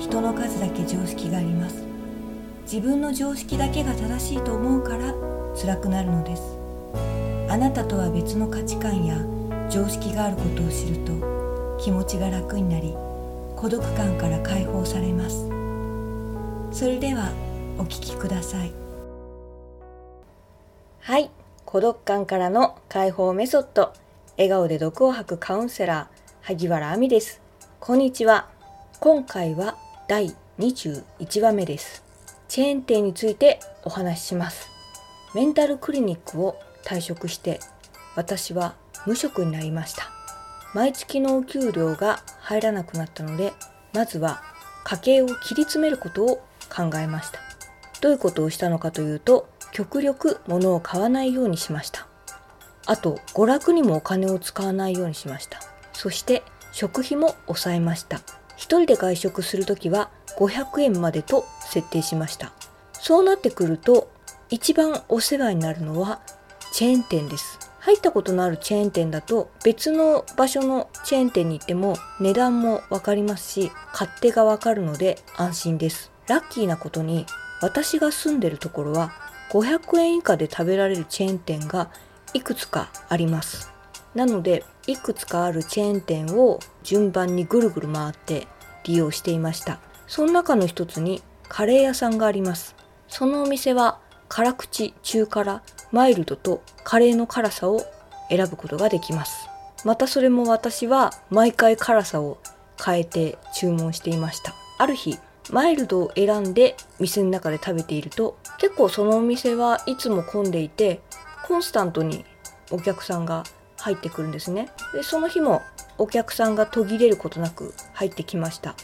人の数だけ常識があります。自分の常識だけが正しいと思うから辛くなるのです。あなたとは別の価値観や常識があることを知ると気持ちが楽になり孤独感から解放されます。それではお聞きください。はい。孤独感からの解放メソッド。笑顔で毒を吐くカウンセラー萩原亜美です。こんにちは。今回は第21話目です。チェーン店についてお話しします。メンタルクリニックを退職して私は無職になりました。毎月のお給料が入らなくなったのでまずは家計を切り詰めることを考えました。どういうことをしたのかというと極力物を買わないようにしました。あと娯楽にもお金を使わないようにしました。そして食費も抑えました。一人で外食するときは500円までと設定しました。そうなってくると一番お世話になるのはチェーン店です。入ったことのあるチェーン店だと別の場所のチェーン店に行っても値段もわかりますし勝手がわかるので安心です。ラッキーなことに私が住んでるところは500円以下で食べられるチェーン店がいくつかあります。なのでいくつかあるチェーン店を順番にぐるぐる回って利用していました。その中の一つにカレー屋さんがあります。そのお店は辛口中辛マイルドとカレーの辛さを選ぶことができます。またそれも私は毎回辛さを変えて注文していました。ある日マイルドを選んで店の中で食べていると結構そのお店はいつも混んでいてコンスタントにお客さんが入ってくるんですね。でその日もお客さんが途切れることなく入ってきました。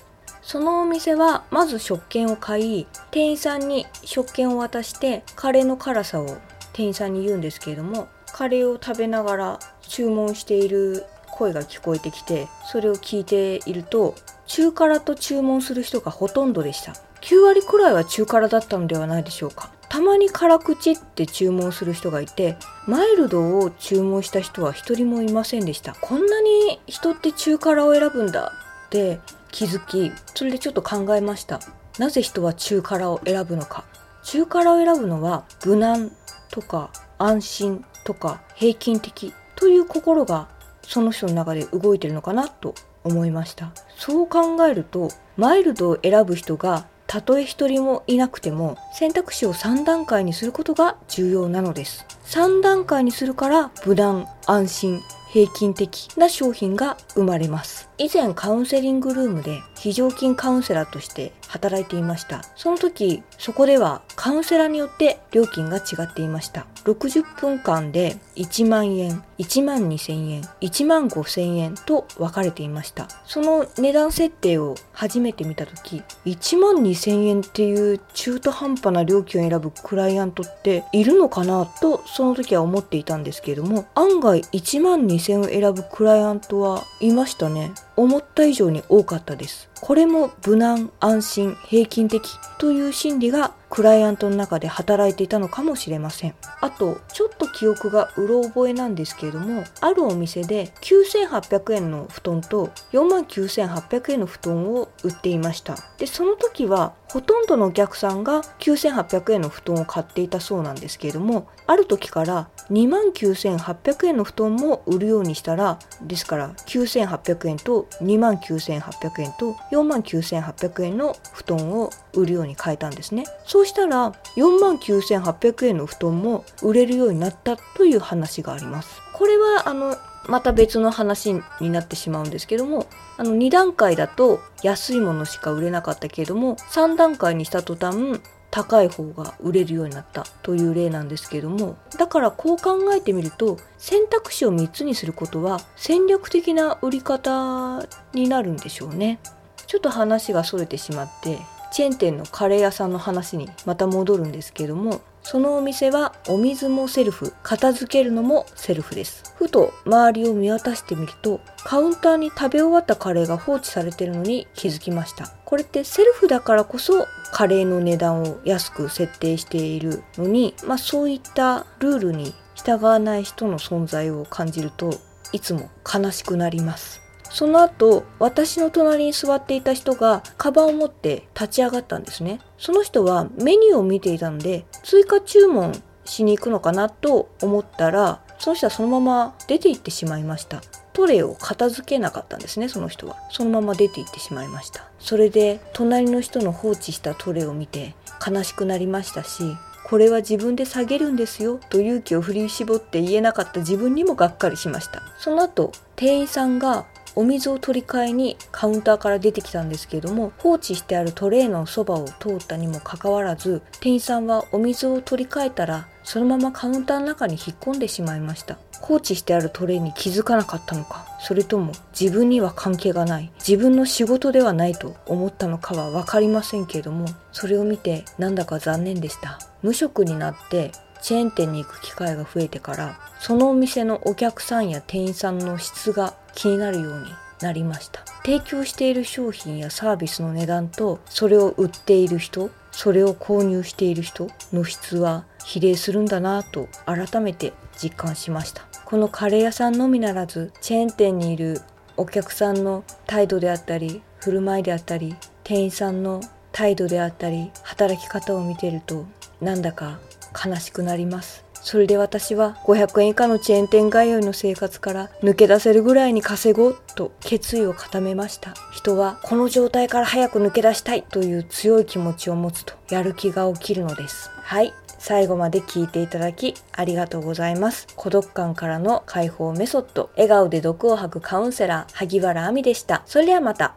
そのお店はまず食券を買い店員さんに食券を渡してカレーの辛さを店員さんに言うんですけれどもカレーを食べながら注文している声が聞こえてきてそれを聞いていると中辛と注文する人がほとんどでした。9割くらいは中辛だったのではないでしょうか。たまに辛口って注文する人がいてマイルドを注文した人は一人もいませんでした。こんなに人って中辛を選ぶんだって気づきそれでちょっと考えました。なぜ人は中辛を選ぶのか。中辛を選ぶのは無難とか安心とか平均的という心がその人の中で動いてるのかなと思いました。そう考えるとマイルドを選ぶ人がたとえ一人もいなくても選択肢を3段階にすることが重要なのです。3段階にするから無難安心平均的な商品が生まれます。以前カウンセリングルームで非常勤カウンセラーとして働いていました。その時そこではカウンセラーによって料金が違っていました。60分間で1万円1万2000円1万5000円と分かれていました。その値段設定を初めて見た時1万2000円っていう中途半端な料金を選ぶクライアントっているのかなとその時は思っていたんですけれども案外1万2000円を選ぶクライアントはいましたね。思った以上に多かったです。これも無難安心平均的という心理がクライアントの中で働いていたのかもしれません。あとちょっと記憶がうろ覚えなんですけれどもあるお店で9800円の布団と49800円の布団を売っていました。でその時はほとんどのお客さんが9800円の布団を買っていたそうなんですけれどもある時から2万9800円の布団も売るようにしたらですから9800円と2万9800円と4万9800円の布団を売るように変えたんですね。そうしたら4万9800円の布団も売れるようになったという話があります。これはあのまた別の話になってしまうんですけどもあの2段階だと安いものしか売れなかったけれども3段階にした途端高い方が売れるようになったという例なんですけどもだからこう考えてみると選択肢を3つにすることは戦略的な売り方になるんでしょうね。ちょっと話がそれてしまってチェーン店のカレー屋さんの話にまた戻るんですけどもそのお店はお水もセルフ片付けるのもセルフです。ふと周りを見渡してみるとカウンターに食べ終わったカレーが放置されてるのに気づきました。これってセルフだからこそカレーの値段を安く設定しているのに、まあ、そういったルールに従わない人の存在を感じるといつも悲しくなります。その後私の隣に座っていた人がカバンを持って立ち上がったんですね。その人はメニューを見ていたので追加注文しに行くのかなと思ったらその人はそのまま出て行ってしまいました。トレイを片付けなかったんですねその人は。そのまま出て行ってしまいました。それで隣の人の放置したトレイを見て悲しくなりましたしこれは自分で下げるんですよと勇気を振り絞って言えなかった自分にもがっかりしました。その後店員さんがお水を取り替えにカウンターから出てきたんですけれども放置してあるトレーのそばを通ったにもかかわらず店員さんはお水を取り替えたらそのままカウンターの中に引っ込んでしまいました。放置してあるトレーに気づかなかったのかそれとも自分には関係がない自分の仕事ではないと思ったのかは分かりませんけれどもそれを見てなんだか残念でした。無職になってチェーン店に行く機会が増えてからそのお店のお客さんや店員さんの質が気になるようになりました。提供している商品やサービスの値段とそれを売っている人それを購入している人の質は比例するんだなと改めて実感しました。このカレー屋さんのみならずチェーン店にいるお客さんの態度であったり振る舞いであったり店員さんの態度であったり働き方を見てるとなんだか悲しくなりますそれで私は500円以下のチェーン店通いの生活から抜け出せるぐらいに稼ごうと決意を固めました人はこの状態から早く抜け出したいという強い気持ちを持つとやる気が起きるのですはい最後まで聞いていただきありがとうございます。孤独感からの解放メソッド、笑顔で毒を吐くカウンセラー、萩原亜美でした。それではまた。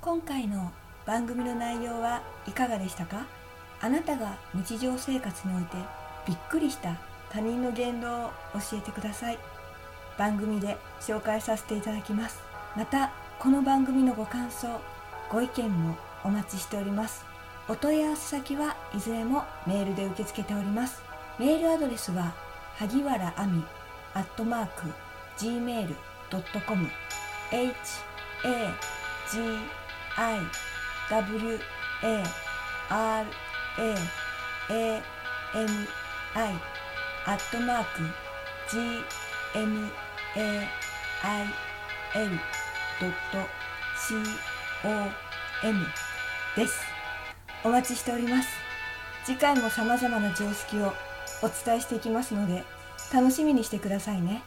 今回の番組の内容はいかがでしたか？あなたが日常生活においてびっくりした他人の言動を教えてください。番組で紹介させていただきます。またこの番組のご感想ご意見もお待ちしております。お問い合わせ先はいずれもメールで受け付けております。メールアドレスは萩原亜美アットマーク gmail.com h a g i w a r a a m i アットマーク gmail.com ですお待ちしております次回も様々な常識をお伝えしていきますので楽しみにしてくださいね。